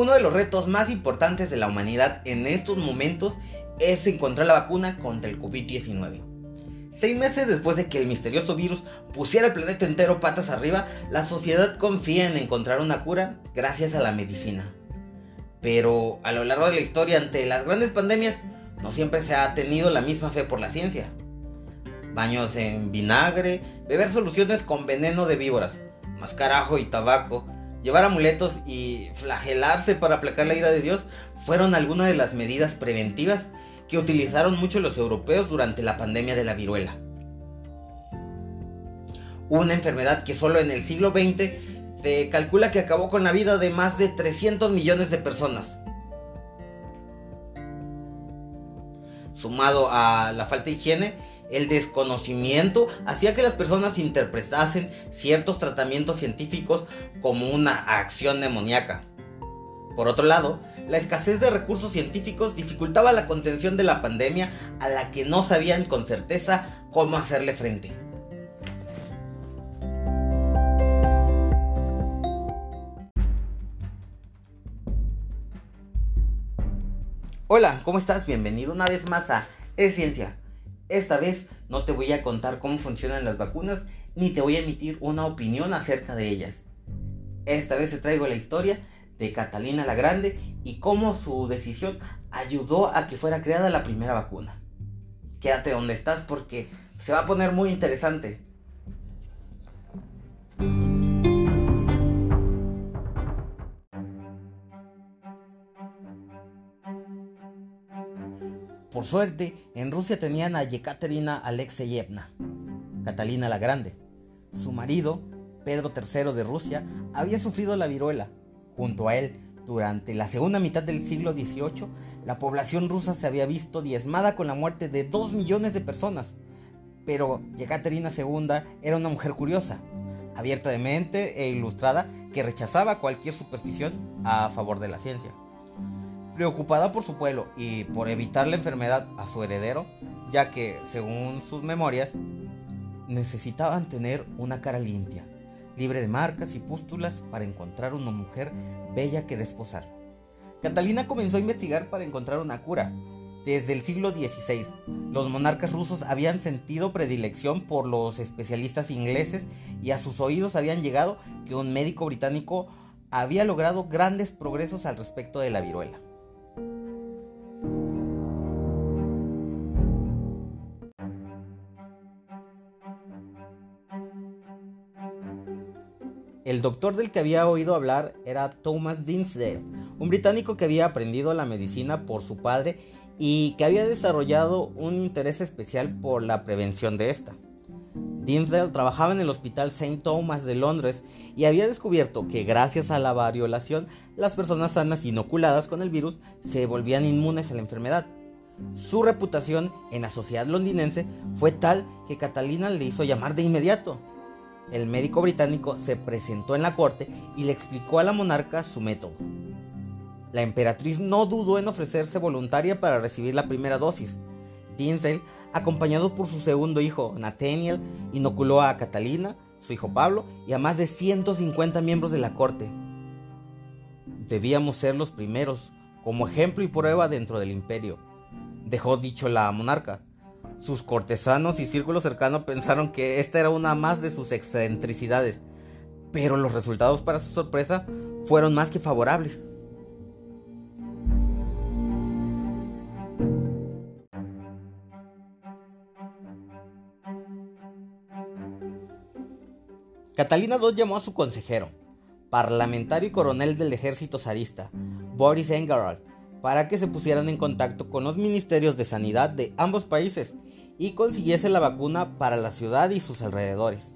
Uno de los retos más importantes de la humanidad en estos momentos es encontrar la vacuna contra el COVID-19. Seis meses después de que el misterioso virus pusiera el planeta entero patas arriba, la sociedad confía en encontrar una cura gracias a la medicina. Pero a lo largo de la historia ante las grandes pandemias no siempre se ha tenido la misma fe por la ciencia. Baños en vinagre, beber soluciones con veneno de víboras, mascar ajo y tabaco, llevar amuletos y flagelarse para aplacar la ira de Dios fueron algunas de las medidas preventivas que utilizaron mucho los europeos durante la pandemia de la viruela. Una enfermedad que solo en el siglo XX se calcula que acabó con la vida de más de 300 millones de personas. Sumado a la falta de higiene, el desconocimiento hacía que las personas interpretasen ciertos tratamientos científicos como una acción demoníaca. Por otro lado, la escasez de recursos científicos dificultaba la contención de la pandemia a la que no sabían con certeza cómo hacerle frente. Hola, ¿cómo estás? Bienvenido una vez más a Es Ciencia. Esta vez no te voy a contar cómo funcionan las vacunas ni te voy a emitir una opinión acerca de ellas. Esta vez te traigo la historia de Catalina la Grande y cómo su decisión ayudó a que fuera creada la primera vacuna. Quédate donde estás porque se va a poner muy interesante. Por suerte, en Rusia tenían a Yekaterina Alexeyevna, Catalina la Grande. Su marido, Pedro III de Rusia, había sufrido la viruela. Junto a él, durante la segunda mitad del siglo XVIII, la población rusa se había visto diezmada con la muerte de dos millones de personas. Pero Yekaterina II era una mujer curiosa, abierta de mente e ilustrada que rechazaba cualquier superstición a favor de la ciencia. Preocupada por su pueblo y por evitar la enfermedad a su heredero, ya que, según sus memorias, necesitaban tener una cara limpia, libre de marcas y pústulas para encontrar una mujer bella que desposar. Catalina comenzó a investigar para encontrar una cura. Desde el siglo XVI, los monarcas rusos habían sentido predilección por los especialistas ingleses y a sus oídos habían llegado que un médico británico había logrado grandes progresos al respecto de la viruela. El doctor del que había oído hablar era Thomas Dinsdale, un británico que había aprendido la medicina por su padre y que había desarrollado un interés especial por la prevención de esta. Dinsdale trabajaba en el Hospital St. Thomas de Londres y había descubierto que gracias a la variolación las personas sanas inoculadas con el virus se volvían inmunes a la enfermedad. Su reputación en la sociedad londinense fue tal que Catalina le hizo llamar de inmediato el médico británico se presentó en la corte y le explicó a la monarca su método. La emperatriz no dudó en ofrecerse voluntaria para recibir la primera dosis. Dinsdale, acompañado por su segundo hijo, Nathaniel, inoculó a Catalina, su hijo Pablo y a más de 150 miembros de la corte. Debíamos ser los primeros, como ejemplo y prueba dentro del imperio, dejó dicho la monarca. Sus cortesanos y círculo cercano pensaron que esta era una más de sus excentricidades, pero los resultados para su sorpresa fueron más que favorables. Catalina II llamó a su consejero, parlamentario y coronel del ejército zarista, Boris Engarald, para que se pusieran en contacto con los ministerios de sanidad de ambos países y consiguiese la vacuna para la ciudad y sus alrededores.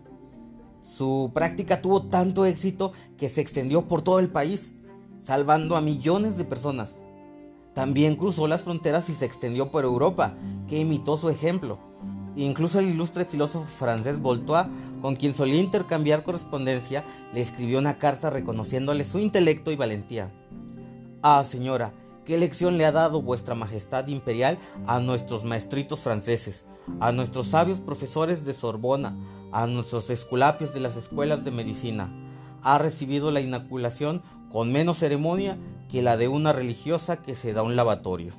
Su práctica tuvo tanto éxito que se extendió por todo el país, salvando a millones de personas. También cruzó las fronteras y se extendió por Europa, que imitó su ejemplo. Incluso el ilustre filósofo francés Voltaire, con quien solía intercambiar correspondencia, le escribió una carta reconociéndole su intelecto y valentía. Ah, señora, qué lección le ha dado vuestra majestad imperial a nuestros maestritos franceses a nuestros sabios profesores de Sorbona, a nuestros esculapios de las escuelas de medicina. Ha recibido la inoculación con menos ceremonia que la de una religiosa que se da un lavatorio.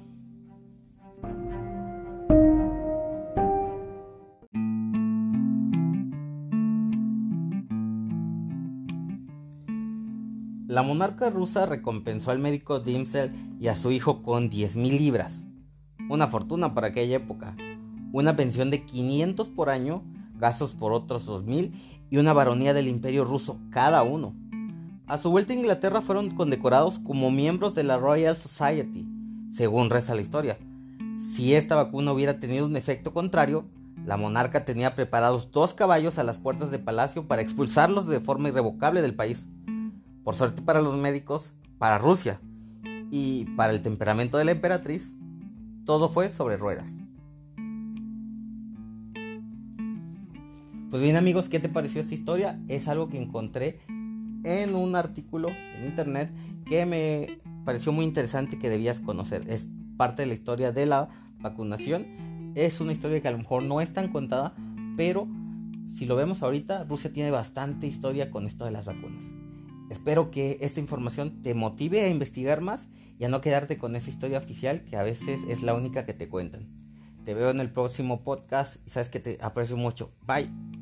La monarca rusa recompensó al médico Dimsel y a su hijo con 10.000 libras, una fortuna para aquella época, una pensión de 500 por año, gastos por otros 2.000 y una baronía del imperio ruso cada uno. A su vuelta a Inglaterra fueron condecorados como miembros de la Royal Society, según reza la historia. Si esta vacuna hubiera tenido un efecto contrario, la monarca tenía preparados dos caballos a las puertas del palacio para expulsarlos de forma irrevocable del país. Por suerte para los médicos, para Rusia y para el temperamento de la emperatriz, todo fue sobre ruedas. Pues bien amigos, ¿qué te pareció esta historia? Es algo que encontré en un artículo en internet que me pareció muy interesante que debías conocer. Es parte de la historia de la vacunación. Es una historia que a lo mejor no es tan contada, pero si lo vemos ahorita, Rusia tiene bastante historia con esto de las vacunas. Espero que esta información te motive a investigar más y a no quedarte con esa historia oficial que a veces es la única que te cuentan. Te veo en el próximo podcast y sabes que te aprecio mucho. Bye.